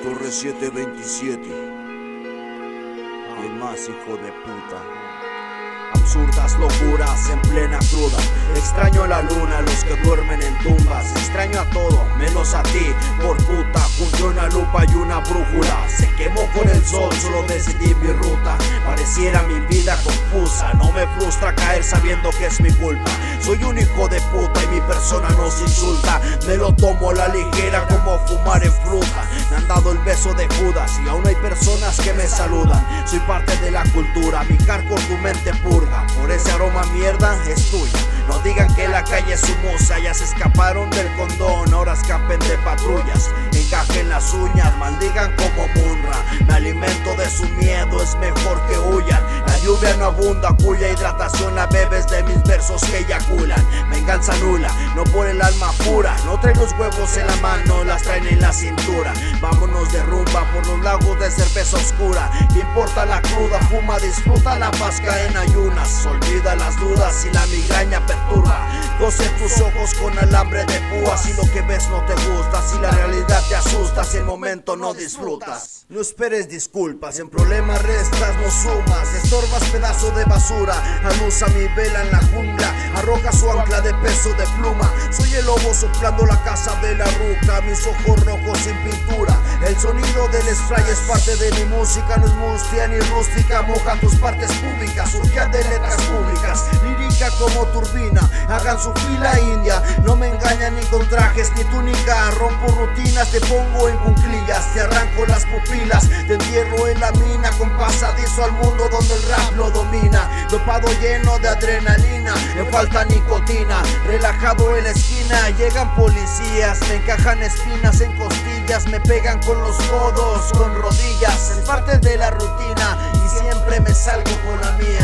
Torre 727. Y el más hijo de puta. Absurdas locuras en plena cruda. Extraño a la luna, los que duermen en tumbas. Extraño a todo, menos a ti, por puta. Junto una lupa y una brújula. Se quemó con el sol, solo decidí mi ruta. Pareciera mi vida confusa. No me frustra caer sabiendo que es mi culpa. Soy un hijo de puta y mi persona nos insulta. Me lo tomo a la ligera Me han dado el beso de Judas y aún hay personas que me saludan. Soy parte de la cultura, mi cargo tu mente purga. Por ese aroma mierda es tuya. No digan que la calle es su musa, ya se escaparon del condón, ahora escapen de patrullas. Encajen las uñas, maldigan como Munra. Me alimento de su miedo, es mejor que huyan. La lluvia no abunda, cuya hidratación la bebes de mis versos que eyaculan. Por el alma pura. No traen los huevos en la mano, las traen en la cintura. Vámonos de rumba por los lagos de cerveza oscura. ¿Qué importa la cruda? Fuma, disfruta la pasca en ayunas. Olvida las dudas y la migraña perturba. Cose tus ojos con alambre de púas. Si lo que ves no te gusta, si la realidad te asusta, si el momento no disfrutas. No esperes disculpas, en problemas restas, no sumas. Estorbas pedazo de basura. Anusa mi vela en la jungla. Arroja su ancla de peso de pluma. Soy el lobo soplando la casa de la ruca. Mis ojos rojos sin pintura. El sonido del spray es parte de mi música. No es mustia ni rústica. Mojan tus partes públicas. Surgían de letras públicas. Lírica como turbina. Hagan su fila india. No me engañan ni con trajes ni túnica. Rompo rutinas, te pongo en cunclillas. Te arranco las pupilas. Te entierro en la mina. Con pasadizo al mundo donde el rap lo domina. Dopado lleno de adrenalina. Me falta nicotina. Relajado en la esquina. Llegan policías. Me encajan espinas en costillas. Me pegan con los codos, con rodillas. Es parte de la rutina. Y siempre me salgo con la mía.